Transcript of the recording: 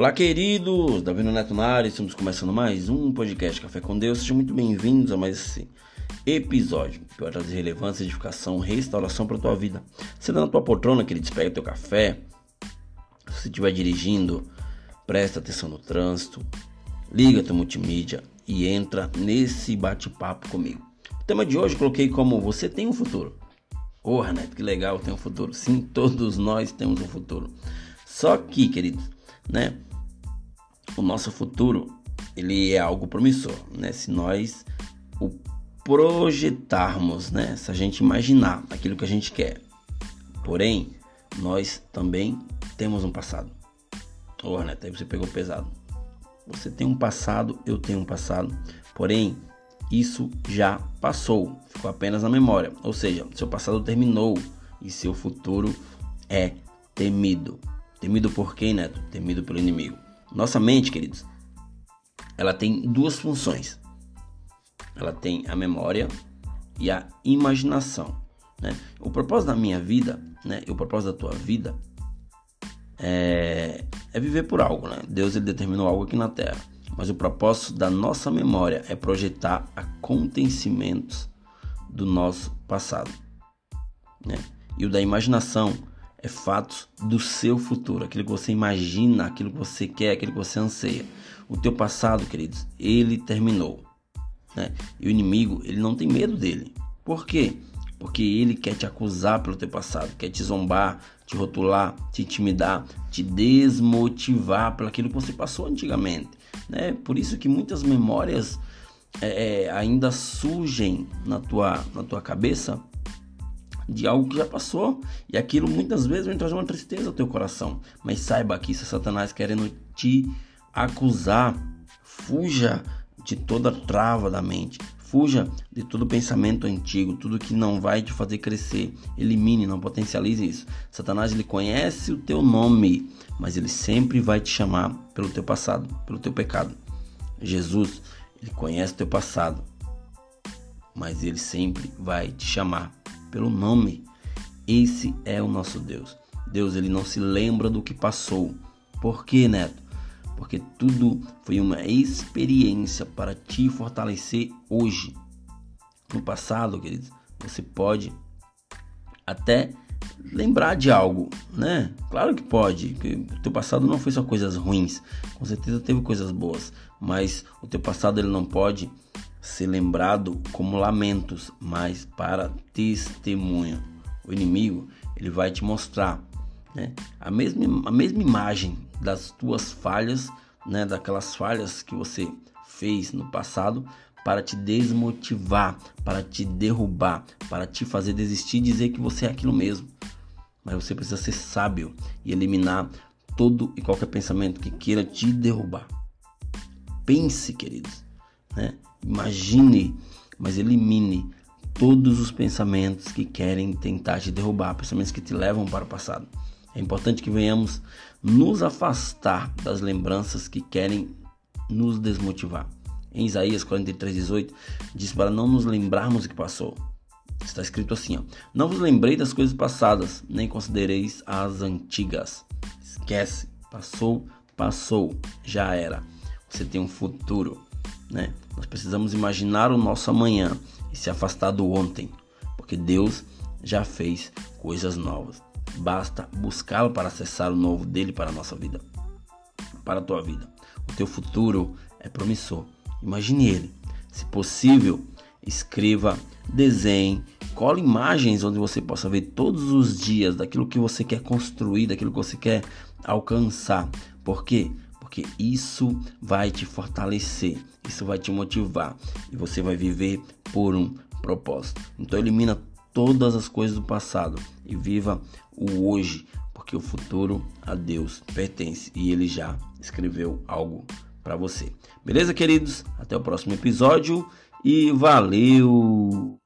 Olá, queridos! Davi Neto na área, estamos começando mais um podcast Café com Deus. Sejam muito bem-vindos a mais esse episódio que vai trazer relevância, edificação, restauração para a tua vida. Você na tua poltrona, querido, pega teu café. Se estiver dirigindo, presta atenção no trânsito, liga teu multimídia e entra nesse bate-papo comigo. O tema de hoje eu coloquei como Você tem um futuro. Porra, Neto, que legal, tem um futuro. Sim, todos nós temos um futuro. Só que, queridos, né? O nosso futuro ele é algo promissor, né? Se nós o projetarmos, né? Se a gente imaginar aquilo que a gente quer. Porém, nós também temos um passado. Ô, oh, aí você pegou pesado. Você tem um passado, eu tenho um passado. Porém, isso já passou, ficou apenas na memória. Ou seja, seu passado terminou e seu futuro é temido. Temido por quem, Neto? Temido pelo inimigo. Nossa mente, queridos, ela tem duas funções. Ela tem a memória e a imaginação. Né? O propósito da minha vida, né? E o propósito da tua vida é, é viver por algo, né? Deus ele determinou algo aqui na Terra. Mas o propósito da nossa memória é projetar acontecimentos do nosso passado. Né? E o da imaginação é fatos do seu futuro, aquilo que você imagina, aquilo que você quer, aquilo que você anseia. O teu passado, queridos, ele terminou. Né? E o inimigo, ele não tem medo dele. Por quê? Porque ele quer te acusar pelo teu passado, quer te zombar, te rotular, te intimidar, te desmotivar pelo aquilo que você passou antigamente. Né? Por isso que muitas memórias é, é ainda surgem na tua, na tua cabeça de algo que já passou. E aquilo muitas vezes vai trazer uma tristeza ao teu coração. Mas saiba que é Satanás querendo te acusar. Fuja de toda trava da mente. Fuja de todo pensamento antigo, tudo que não vai te fazer crescer. Elimine, não potencialize isso. Satanás ele conhece o teu nome, mas ele sempre vai te chamar pelo teu passado, pelo teu pecado. Jesus, ele conhece o teu passado, mas ele sempre vai te chamar pelo nome. Esse é o nosso Deus. Deus ele não se lembra do que passou. Por quê, Neto? Porque tudo foi uma experiência para te fortalecer hoje. No passado, queridos, você pode até lembrar de algo, né? Claro que pode, que o teu passado não foi só coisas ruins, com certeza teve coisas boas, mas o teu passado ele não pode ser lembrado como lamentos, mas para testemunho. O inimigo ele vai te mostrar né, a, mesma, a mesma imagem das tuas falhas, né, daquelas falhas que você fez no passado, para te desmotivar, para te derrubar, para te fazer desistir e dizer que você é aquilo mesmo. Mas você precisa ser sábio e eliminar todo e qualquer pensamento que queira te derrubar. Pense, queridos, né? Imagine, mas elimine todos os pensamentos que querem tentar te derrubar, pensamentos que te levam para o passado. É importante que venhamos nos afastar das lembranças que querem nos desmotivar. Em Isaías 43:18 diz para não nos lembrarmos do que passou. Está escrito assim: ó, Não vos lembrei das coisas passadas, nem considereis as antigas. Esquece, passou, passou, já era. Você tem um futuro. Né? Nós precisamos imaginar o nosso amanhã e se afastar do ontem, porque Deus já fez coisas novas. Basta buscá-lo para acessar o novo dele para a nossa vida, para a tua vida. O teu futuro é promissor. Imagine ele. Se possível, escreva, desenhe, cole imagens onde você possa ver todos os dias daquilo que você quer construir, daquilo que você quer alcançar. Por quê? Porque isso vai te fortalecer, isso vai te motivar e você vai viver por um propósito. Então elimina todas as coisas do passado e viva o hoje, porque o futuro a Deus pertence e ele já escreveu algo para você. Beleza, queridos? Até o próximo episódio e valeu!